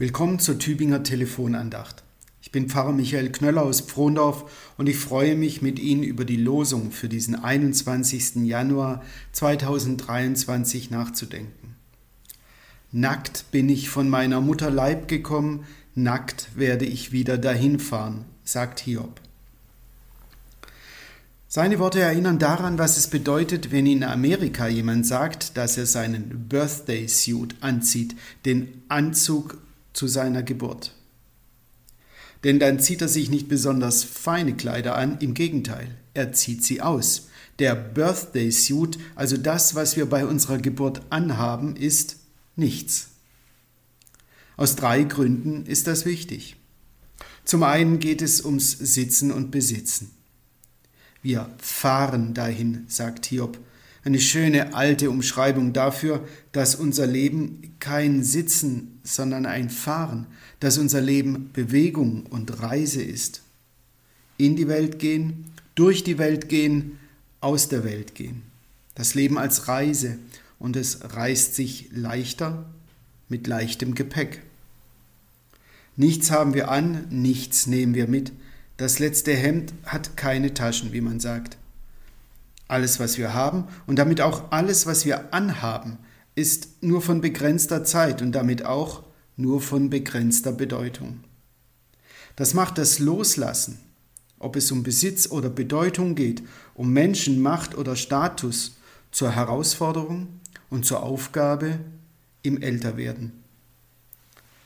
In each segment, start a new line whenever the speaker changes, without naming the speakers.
Willkommen zur Tübinger Telefonandacht. Ich bin Pfarrer Michael Knöller aus Frohndorf und ich freue mich, mit Ihnen über die Losung für diesen 21. Januar 2023 nachzudenken. Nackt bin ich von meiner Mutter Leib gekommen, nackt werde ich wieder dahin fahren, sagt Hiob. Seine Worte erinnern daran, was es bedeutet, wenn in Amerika jemand sagt, dass er seinen Birthday Suit anzieht, den Anzug zu seiner Geburt. Denn dann zieht er sich nicht besonders feine Kleider an, im Gegenteil, er zieht sie aus. Der Birthday Suit, also das, was wir bei unserer Geburt anhaben, ist nichts. Aus drei Gründen ist das wichtig. Zum einen geht es ums Sitzen und Besitzen. Wir fahren dahin, sagt Hiob, eine schöne alte Umschreibung dafür, dass unser Leben kein Sitzen, sondern ein Fahren, dass unser Leben Bewegung und Reise ist. In die Welt gehen, durch die Welt gehen, aus der Welt gehen. Das Leben als Reise und es reißt sich leichter mit leichtem Gepäck. Nichts haben wir an, nichts nehmen wir mit. Das letzte Hemd hat keine Taschen, wie man sagt. Alles, was wir haben und damit auch alles, was wir anhaben, ist nur von begrenzter Zeit und damit auch nur von begrenzter Bedeutung. Das macht das Loslassen, ob es um Besitz oder Bedeutung geht, um Menschen, Macht oder Status, zur Herausforderung und zur Aufgabe im Älterwerden.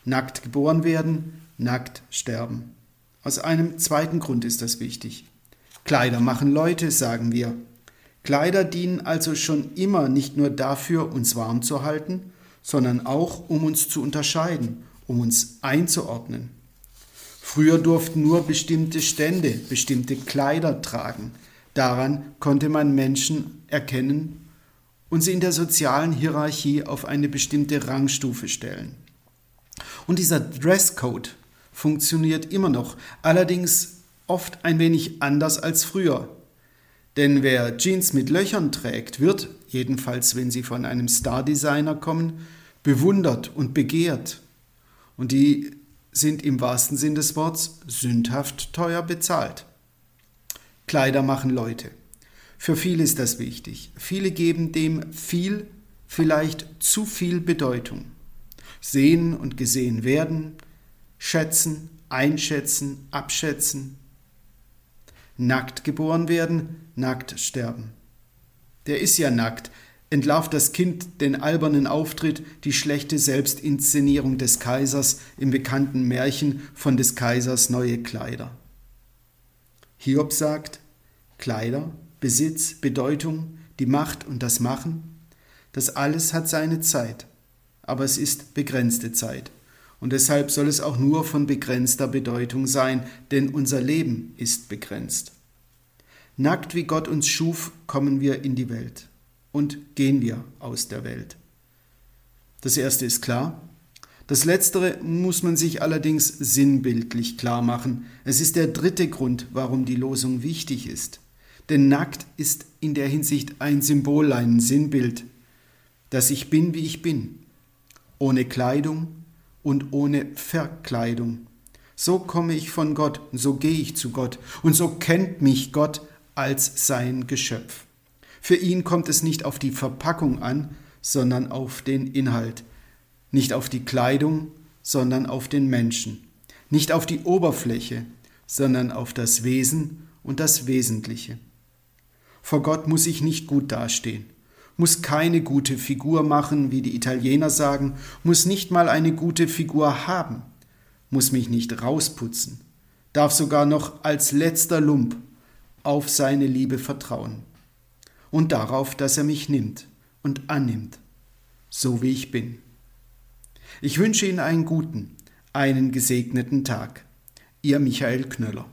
Nackt geboren werden, nackt sterben. Aus einem zweiten Grund ist das wichtig. Kleider machen Leute, sagen wir. Kleider dienen also schon immer nicht nur dafür, uns warm zu halten, sondern auch, um uns zu unterscheiden, um uns einzuordnen. Früher durften nur bestimmte Stände bestimmte Kleider tragen. Daran konnte man Menschen erkennen und sie in der sozialen Hierarchie auf eine bestimmte Rangstufe stellen. Und dieser Dresscode funktioniert immer noch, allerdings oft ein wenig anders als früher. Denn wer Jeans mit Löchern trägt, wird, jedenfalls wenn sie von einem Star-Designer kommen, bewundert und begehrt. Und die sind im wahrsten Sinn des Wortes sündhaft teuer bezahlt. Kleider machen Leute. Für viele ist das wichtig. Viele geben dem viel, vielleicht zu viel Bedeutung. Sehen und gesehen werden, schätzen, einschätzen, abschätzen, nackt geboren werden, nackt sterben. Der ist ja nackt, entlarvt das Kind den albernen Auftritt, die schlechte Selbstinszenierung des Kaisers im bekannten Märchen von des Kaisers neue Kleider. Hiob sagt, Kleider, Besitz, Bedeutung, die Macht und das Machen, das alles hat seine Zeit, aber es ist begrenzte Zeit. Und deshalb soll es auch nur von begrenzter Bedeutung sein, denn unser Leben ist begrenzt. Nackt wie Gott uns schuf, kommen wir in die Welt und gehen wir aus der Welt. Das erste ist klar. Das letztere muss man sich allerdings sinnbildlich klar machen. Es ist der dritte Grund, warum die Losung wichtig ist. Denn nackt ist in der Hinsicht ein Symbol, ein Sinnbild, dass ich bin, wie ich bin, ohne Kleidung, und ohne Verkleidung. So komme ich von Gott, so gehe ich zu Gott und so kennt mich Gott als sein Geschöpf. Für ihn kommt es nicht auf die Verpackung an, sondern auf den Inhalt, nicht auf die Kleidung, sondern auf den Menschen, nicht auf die Oberfläche, sondern auf das Wesen und das Wesentliche. Vor Gott muss ich nicht gut dastehen muss keine gute Figur machen, wie die Italiener sagen, muss nicht mal eine gute Figur haben, muss mich nicht rausputzen, darf sogar noch als letzter Lump auf seine Liebe vertrauen und darauf, dass er mich nimmt und annimmt, so wie ich bin. Ich wünsche Ihnen einen guten, einen gesegneten Tag. Ihr Michael Knöller.